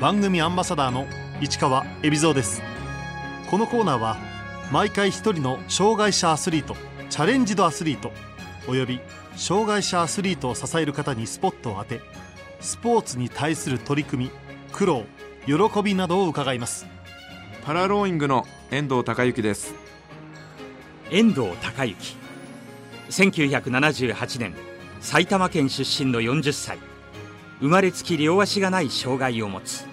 番組アンバサダーの市川恵比蔵です。このコーナーは毎回一人の障害者アスリートチャレンジドアスリートおよび障害者アスリートを支える方にスポットを当てスポーツに対する取り組み苦労喜びなどを伺います。パラローイングの遠藤孝之です。遠藤孝之。1978年埼玉県出身の40歳生まれつき両足がない障害を持つ。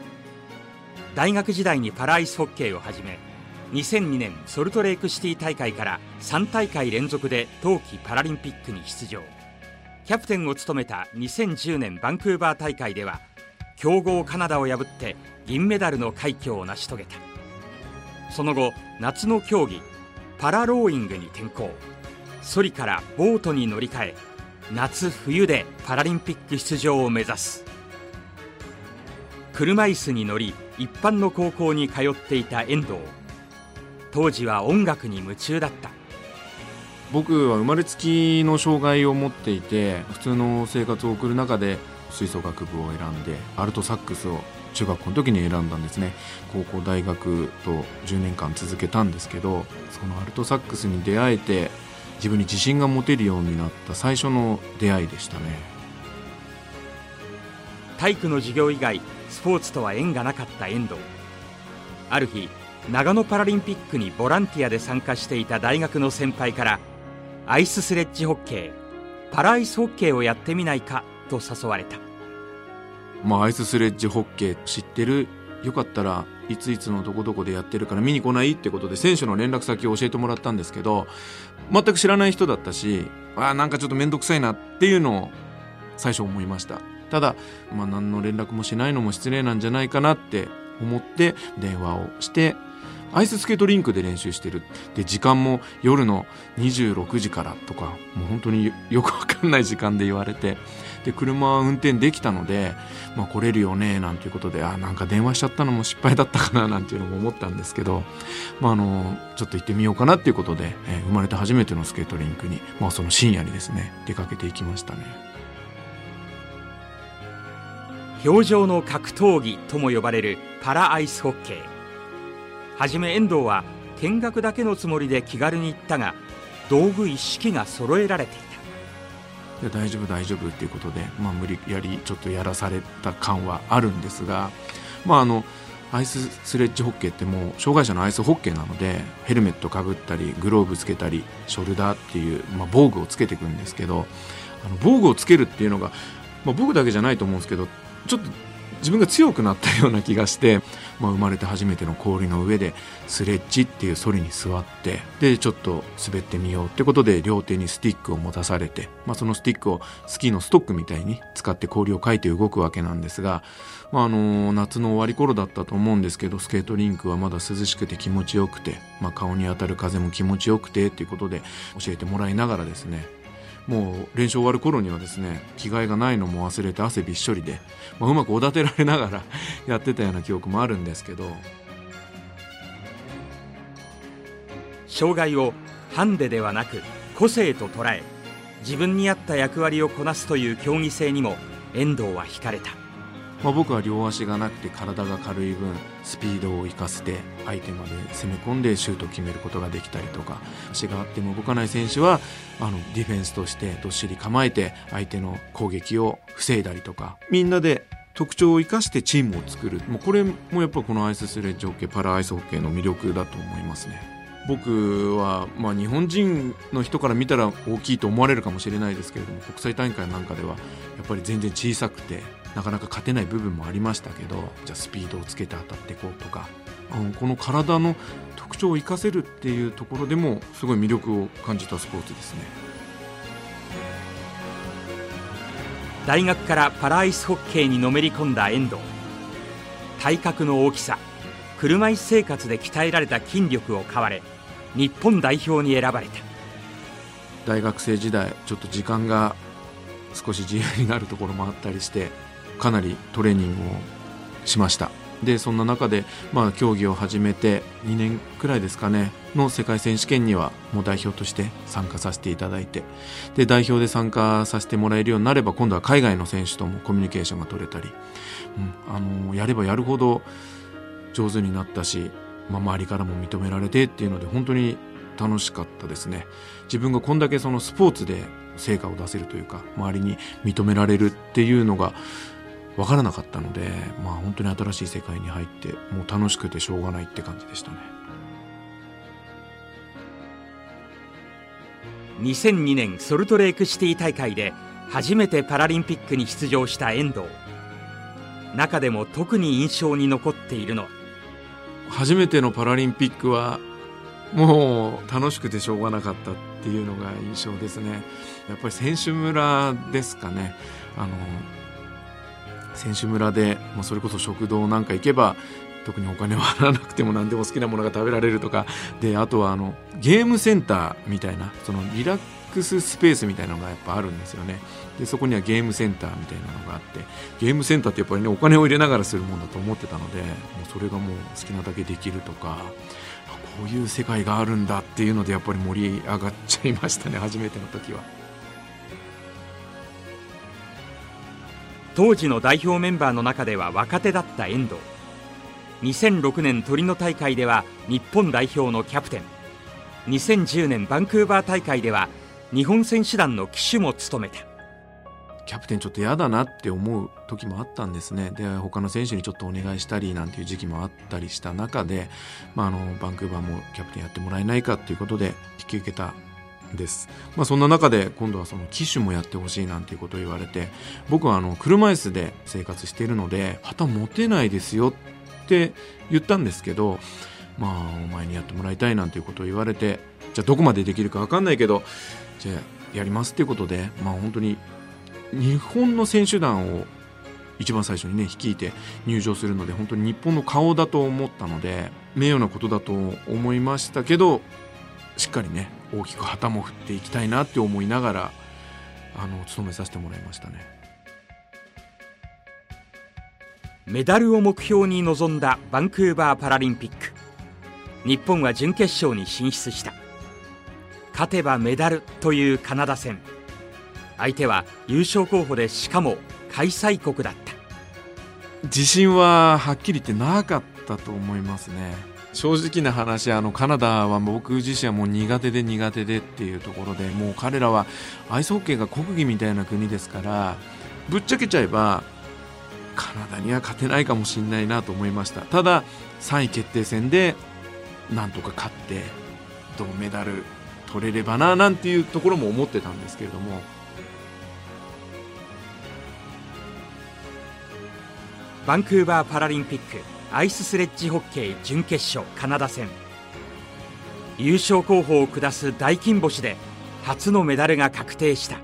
大学時代にパラアイスホッケーを始め2002年ソルトレークシティ大会から3大会連続で冬季パラリンピックに出場。キャプテンを務めた2010年バンクーバー大会では強豪カナダを破って銀メダルの快挙を成し遂げた。その後夏の競技パラローイングに転向。ソリからボートに乗り換え夏冬でパラリンピック出場を目指す。車椅子に乗り一般の高校に通っていた遠藤。当時は音楽に夢中だった。僕は生まれつきの障害を持っていて普通の生活を送る中で吹奏楽部を選んでアルトサックスを中学校の時に選んだんですね。高校大学と10年間続けたんですけどそのアルトサックスに出会えて自分に自信が持てるようになった最初の出会いでしたね。体育の授業以外スポーツとは縁がなかった遠藤。ある日長野パラリンピックにボランティアで参加していた大学の先輩からアイススレッジホッケーパラアイスホッケーをやってみないかと誘われた。まあアイススレッジホッケー知ってる？よかったらいついつのどこどこでやってるから見に来ないってことで選手の連絡先を教えてもらったんですけど全く知らない人だったしあなんかちょっと面倒くさいなっていうのを最初思いました。ただ、まあ、何の連絡もしないのも失礼なんじゃないかなって思って電話をしてアイススケートリンクで練習してる。で時間も夜の26時からとかもう本当によくわかんない時間で言われてで車運転できたので、まあ、来れるよねなんていうことであなんか電話しちゃったのも失敗だったかななんていうのも思ったんですけど、まあ、あのちょっと行ってみようかなっていうことで、えー、生まれて初めてのスケートリンクに、まあ、その深夜にですね出かけていきましたね。表情の格闘技とも呼ばれるパラアイスホッケーはじめ遠藤は見学だけのつもりで気軽に行ったが道具一式が揃えられていで大丈夫大丈夫っていうことで、まあ、無理やりちょっとやらされた感はあるんですが、まあ、あのアイススレッジホッケーってもう障害者のアイスホッケーなのでヘルメットかぶったりグローブつけたりショルダーっていう、まあ、防具をつけていくんですけどあの防具をつけるっていうのが、まあ、僕だけじゃないと思うんですけどちょっと自分が強くなったような気がして、まあ、生まれて初めての氷の上でスレッジっていうソリに座ってでちょっと滑ってみようってことで両手にスティックを持たされて、まあ、そのスティックをスキーのストックみたいに使って氷をかいて動くわけなんですが、まあ、あの夏の終わり頃だったと思うんですけどスケートリンクはまだ涼しくて気持ちよくて、まあ、顔に当たる風も気持ちよくてっていうことで教えてもらいながらですねもう練習終わる頃にはですね着替えがないのも忘れて汗びっしょりで、まあ、うまくおだてられながら やってたような記憶もあるんですけど障害をハンデではなく個性と捉え自分に合った役割をこなすという競技性にも遠藤は惹かれた。まあ、僕は両足がなくて体が軽い分スピードを生かして相手まで攻め込んでシュートを決めることができたりとか足があっても動かない選手はあのディフェンスとしてどっしり構えて相手の攻撃を防いだりとかみんなで特徴を生かしてチームを作るもうこれもやっぱこのアイススレッジホッケーパラアイスホッケーの魅力だと思いますね。僕は、まあ、日本人の人から見たら大きいと思われるかもしれないですけれども国際大会なんかではやっぱり全然小さくてなかなか勝てない部分もありましたけどじゃあスピードをつけて当たっていこうとか。この体の特徴を生かせるっていうところでもすごい魅力を感じたスポーツですね。大学からパラアイスホッケーにのめり込んだ遠藤。体格の大きさ車椅子生活で鍛えられた筋力を買われ日本代表に選ばれた。大学生時代ちょっと時間が少し自由になるところもあったりしてかなりトレーニングをしました。でそんな中で、まあ、競技を始めて2年くらいですかねの世界選手権にはもう代表として参加させていただいてで代表で参加させてもらえるようになれば今度は海外の選手ともコミュニケーションが取れたり、うん、あのやればやるほど上手になったし、まあ、周りからも認められてっていうので本当に楽しかったですね。自分がこんだけそのスポーツで成果を出せるというか周りに認められるっていうのが分からなかったので、まあ、本当に新しい世界に入ってもう楽しくてしょうがないって感じでしたね。2002年ソルトレークシティ大会で初めてパラリンピックに出場した遠藤。中でも特に印象に残っているのは？初めてのパラリンピックはもう楽しくてしょうがなかったっていうのが印象ですね。やっぱり選手村ですかね。あの選手村でもうそれこそ食堂なんか行けば特にお金は払わなくても何でも好きなものが食べられるとかであとはあのゲームセンターみたいなそのリラックススペースみたいなのがやっぱあるんですよねでそこにはゲームセンターみたいなのがあってゲームセンターってやっぱりねお金を入れながらするもんだと思ってたのでもうそれがもう好きなだけできるとかこういう世界があるんだっていうのでやっぱり盛り上がっちゃいましたね初めての時は。当時の代表メンバーの中では若手だった遠藤。2006年トリノ大会では日本代表のキャプテン。2010年バンクーバー大会では日本選手団の旗手も務めた。キャプテンちょっと嫌だなって思う時もあったんですね。で他の選手にちょっとお願いしたりなんていう時期もあったりした中で、まあ、あのバンクーバーもキャプテンやってもらえないかっていうことで引き受けたです、まあ、そんな中で今度はその機種もやってほしいなんていうことを言われて僕はあの車椅子で生活しているので旗持てないですよって言ったんですけどまあお前にやってもらいたいなんていうことを言われてじゃあどこまでできるか分かんないけどじゃあやりますっていうことでまあ本当に日本の選手団を一番最初にね率いて入場するので本当に日本の顔だと思ったので名誉なことだと思いましたけどしっかりね大きく旗も振っていきたいなって思いながらあの務めさせてもらいましたね。メダルを目標に臨んだバンクーバーパラリンピック日本は準決勝に進出した。勝てばメダルというカナダ戦。相手は優勝候補でしかも開催国だった。自信ははっきり言ってなかったと思いますね。正直な話あのカナダは僕自身はもう苦手で苦手でっていうところでもう彼らはアイスホッケーが国技みたいな国ですからぶっちゃけちゃえばカナダには勝てないかもしれないなと思いました。ただ3位決定戦でなんとか勝って銅メダル取れればななんていうところも思ってたんですけれども。バンクーバーパラリンピックアイススレッジホッケー準決勝カナダ戦。優勝候補を下す大金星で初のメダルが確定した。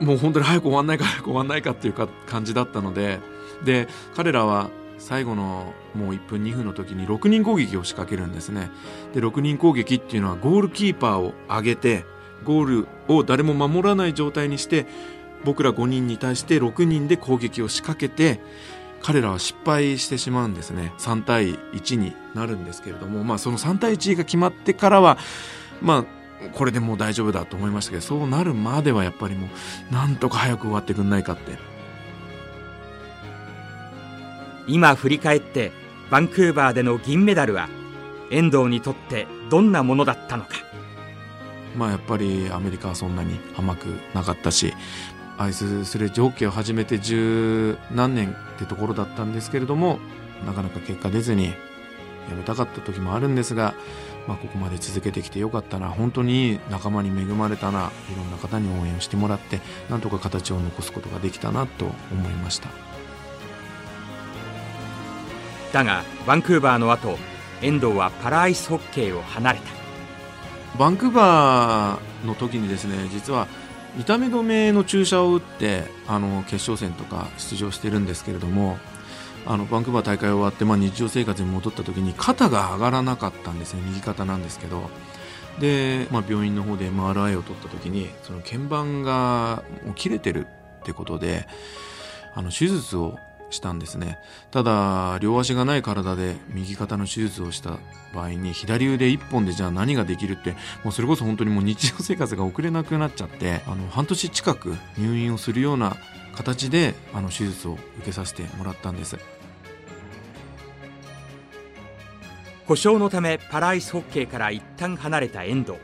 もう本当に早く終わんないか早く終わんないかっていうか感じだったのでで彼らは最後のもう1分2分の時に6人攻撃を仕掛けるんですね。で6人攻撃っていうのはゴールキーパーを上げてゴールを誰も守らない状態にして僕ら5人に対して6人で攻撃を仕掛けて彼らは失敗してしまうんですね。3対1になるんですけれども、まあ、その3対1が決まってからはまあこれでもう大丈夫だと思いましたけどそうなるまではやっぱりもうなんとか早く終わってくんないかって。今振り返ってバンクーバーでの銀メダルは遠藤にとってどんなものだったのか。まあやっぱりアメリカはそんなに甘くなかったしアイススレッジホッケーを始めて十何年ってところだったんですけれどもなかなか結果出ずにやめたかった時もあるんですが、まあ、ここまで続けてきてよかったな本当に仲間に恵まれたないろんな方に応援してもらってなんとか形を残すことができたなと思いました。だがバンクーバーの後遠藤はパラアイスホッケーを離れた。バンクーバーの時にですね実は痛み止めの注射を打ってあの決勝戦とか出場してるんですけれどもあのバンクーバー大会終わって、まあ、日常生活に戻った時に肩が上がらなかったんですね。右肩なんですけど。で、まあ、病院の方で MRI を取った時にその鍵盤がもう切れてるってことであの手術をしたんですね。ただ両足がない体で右肩の手術をした場合に左腕一本でじゃあ何ができるってもうそれこそ本当にもう日常生活が送れなくなっちゃってあの半年近く入院をするような形であの手術を受けさせてもらったんです。故障のためパラアイスホッケーから一旦離れた遠藤。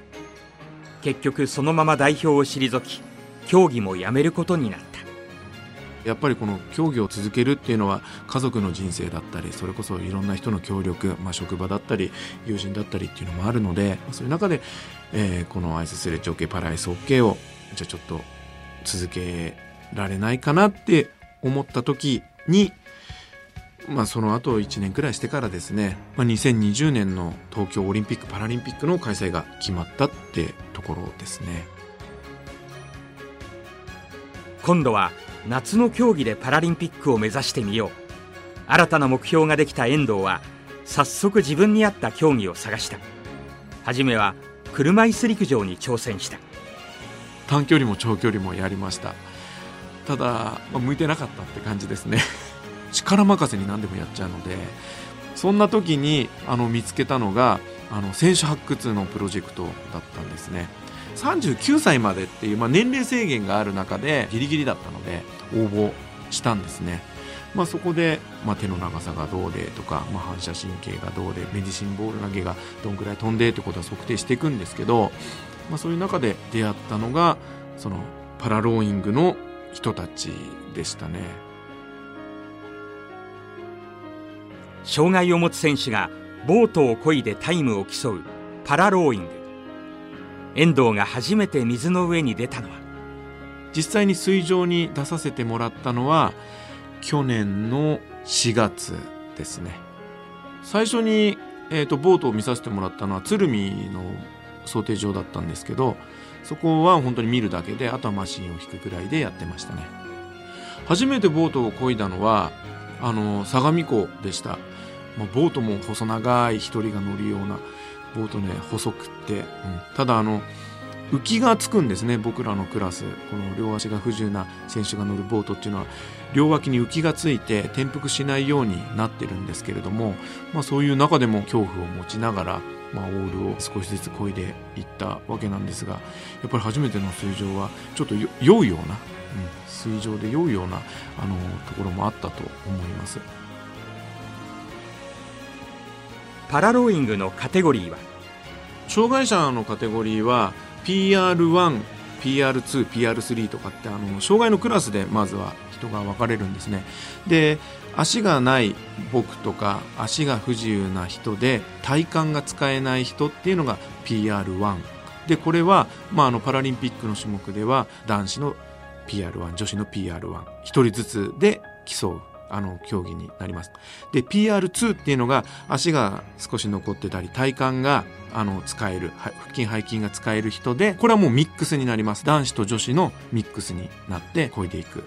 結局そのまま代表を退き競技もやめることになった。やっぱりこの競技を続けるっていうのは家族の人生だったりそれこそいろんな人の協力、まあ、職場だったり友人だったりっていうのもあるのでそういう中で、えー、このアイススレッジホッケーパラアイスホッケーをじゃあちょっと続けられないかなって思った時にまあ、その後1年くらいしてからですね、まあ、2020年の東京オリンピック・パラリンピックの開催が決まったってところですね。今度は夏の競技でパラリンピックを目指してみよう。新たな目標ができた遠藤は早速自分に合った競技を探した。初めは車椅子陸上に挑戦した。短距離も長距離もやりました。ただ、まあ、向いてなかったって感じですね。力任せに何でもやっちゃうのでそんな時にあの見つけたのがあの選手発掘のプロジェクトだったんですね。39歳までっていう、まあ、年齢制限がある中でギリギリだったので応募したんですね、まあ、そこで、まあ、手の長さがどうでとか、まあ、反射神経がどうでメディシンボール投げがどんくらい飛んでってことは測定していくんですけど、まあ、そういう中で出会ったのがそのパラローイングの人たちでしたね。障害を持つ選手がボートを漕いでタイムを競うパラローイング。遠藤が初めて水の上に出たのは実際に水上に出させてもらったのは去年の4月ですね。最初に、えーと、ボートを見させてもらったのは鶴見の想定場だったんですけどそこは本当に見るだけであとはマシンを引くくらいでやってましたね。初めてボートを漕いだのはあの相模湖でした、まあ、ボートも細長い一人が乗るようなボートね細くって、うん、ただあの浮きがつくんですね僕らのクラス。この両足が不自由な選手が乗るボートっていうのは。両脇に浮きがついて転覆しないようになってるんですけれども、まあ、そういう中でも恐怖を持ちながら、まあ、オールを少しずつ漕いでいったわけなんですがやっぱり初めての水上はちょっと酔うような、うん、水上で酔うようなあのところもあったと思います。パラローイングのカテゴリーは？障害者のカテゴリーは PR1、PR2、PR3 とかってあの障害のクラスでまずは人が分かれるんですね。で足がない僕とか足が不自由な人で体幹が使えない人っていうのが PR1 でこれは、まあ、あのパラリンピックの種目では男子の PR1 女子の PR11 人ずつで競うあの競技になります。で PR2 っていうのが足が少し残ってたり体幹があの使える腹筋背筋が使える人でこれはもうミックスになります。男子と女子のミックスになって漕いでいく。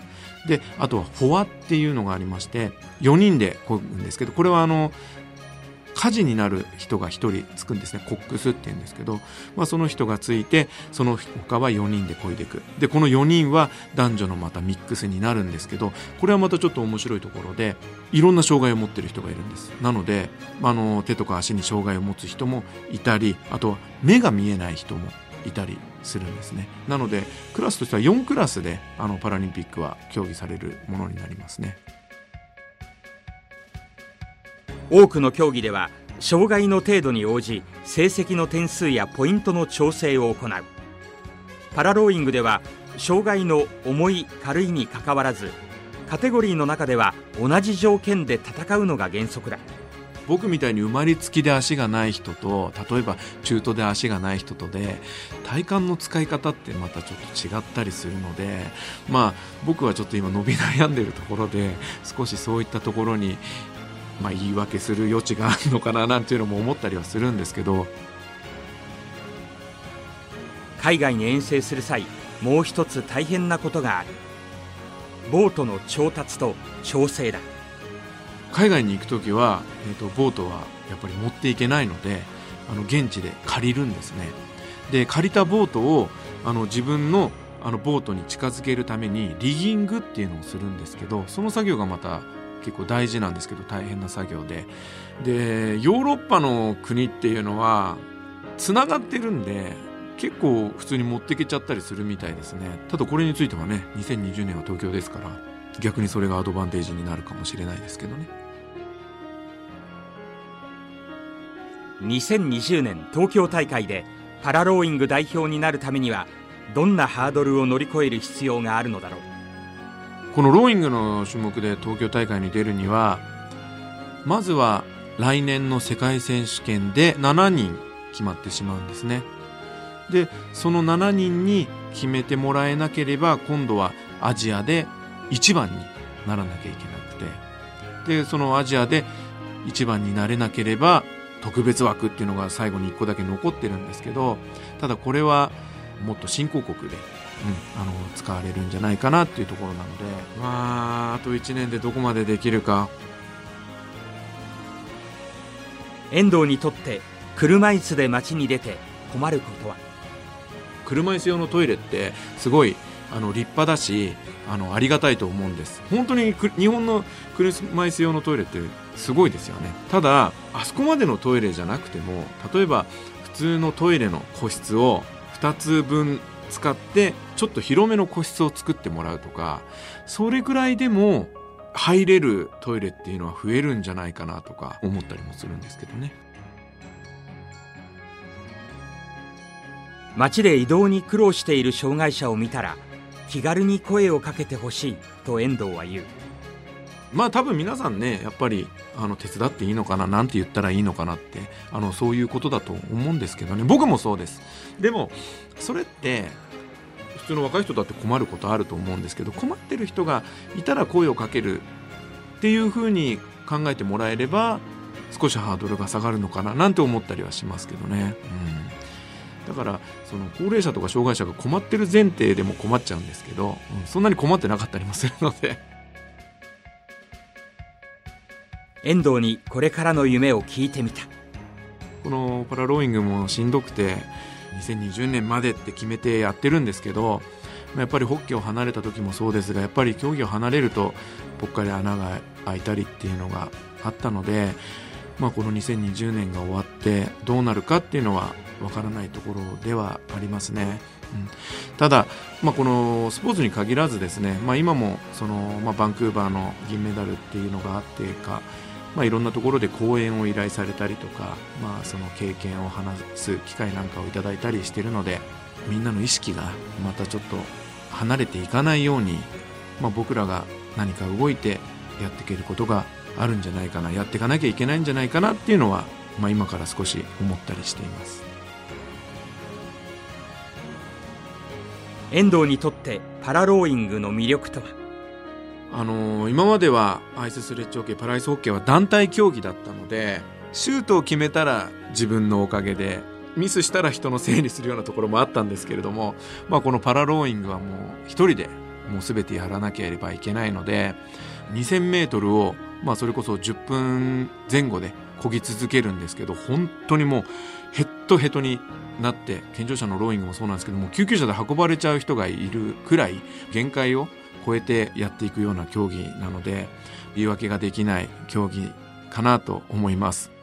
であとはフォアっていうのがありまして4人で漕ぐんですけどこれはあの火事になる人が1人つくんですね。コックスっていうんですけど、まあ、その人がついてその他は4人で漕いでいく。でこの4人は男女のまたミックスになるんですけどこれはまたちょっと面白いところでいろんな障害を持ってる人がいるんです。なのであの手とか足に障害を持つ人もいたりあとは目が見えない人もいたりするんですね。なのでクラスとしては4クラスであのパラリンピックは競技されるものになりますね。多くの競技では障害の程度に応じ成績の点数やポイントの調整を行う。パラローイングでは障害の重い軽いにかかわらずカテゴリーの中では同じ条件で戦うのが原則だ。僕みたいに生まれつきで足がない人と例えば中途で足がない人とで体幹の使い方ってまたちょっと違ったりするのでまあ僕はちょっと今伸び悩んでるところで少しそういったところにまあ、言い訳する余地があるのかななんていうのも思ったりはするんですけど海外に遠征する際もう一つ大変なことがある。ボートの調達と調整だ。海外に行く時は、えーと、ボートはやっぱり持っていけないのであの現地で借りるんですね。で借りたボートをあの自分のあのボートに近づけるためにリギングっていうのをするんですけどその作業がまた結構大事なんですけど大変な作業で。でヨーロッパの国っていうのはつながってるんで結構普通に持ってけちゃったりするみたいですね。ただこれについてはね2020年は東京ですから逆にそれがアドバンテージになるかもしれないですけどね。2020年東京大会でパラローイング代表になるためにはどんなハードルを乗り越える必要があるのだろう。このローイングの種目で東京大会に出るにはまずは来年の世界選手権で7人決まってしまうんですね。でその7人に決めてもらえなければ今度はアジアで1番にならなきゃいけなくて。でそのアジアで1番になれなければ特別枠っていうのが最後に1個だけ残ってるんですけどただこれはもっと新興国で、うん、あの使われるんじゃないかなっていうところなので。まああと1年でどこまでできるか。遠藤にとって車椅子で街に出て困ることは？車椅子用のトイレってすごいあの立派だしあのありがたいと思うんです。本当に日本の車椅子用のトイレってすごいですよね。ただあそこまでのトイレじゃなくても例えば普通のトイレの個室を2つ分使ってちょっと広めの個室を作ってもらうとかそれぐらいでも入れるトイレっていうのは増えるんじゃないかなとか思ったりもするんですけどね。街で移動に苦労している障害者を見たら気軽に声をかけてほしいと遠藤は言う。まあ多分皆さんねやっぱりあの手伝っていいのかななんて言ったらいいのかなってあのそういうことだと思うんですけどね。僕もそうです。でもそれって普通の若い人だって困ることあると思うんですけど困ってる人がいたら声をかけるっていうふうに考えてもらえれば少しハードルが下がるのかななんて思ったりはしますけどね、うん、だからその高齢者とか障害者が困ってる前提でも困っちゃうんですけど、うん、そんなに困ってなかったりもするので。遠藤にこれからの夢を聞いてみたこのパラローイングもしんどくて2020年までって決めてやってるんですけどやっぱりホッケーを離れた時もそうですがやっぱり競技を離れるとぽっかり穴が開いたりっていうのがあったので、まあ、この2020年が終わってどうなるかっていうのはわからないところではありますね。うん、ただ、まあ、このスポーツに限らずですね、まあ、今もその、まあ、バンクーバーの銀メダルっていうのがあってかまあ、いろんなところで講演を依頼されたりとか、まあ、その経験を話す機会なんかをいただいたりしてるのでみんなの意識がまたちょっと離れていかないように、まあ、僕らが何か動いてやっていけることがあるんじゃないかなやっていかなきゃいけないんじゃないかなっていうのは、まあ、今から少し思ったりしています。遠藤にとってパラローイングの魅力とは？あのー、今まではアイススレッジホッケーパラアイスホッケーは団体競技だったのでシュートを決めたら自分のおかげでミスしたら人のせいにするようなところもあったんですけれども、まあ、このパラローイングはもう一人でもう全てやらなければいけないので 2000m を、まあ、それこそ10分前後で漕ぎ続けるんですけど本当にもうヘッドヘッドになって健常者のローイングもそうなんですけども救急車で運ばれちゃう人がいるくらい限界を超えてやっていくような競技なので言い訳ができない競技かなと思います。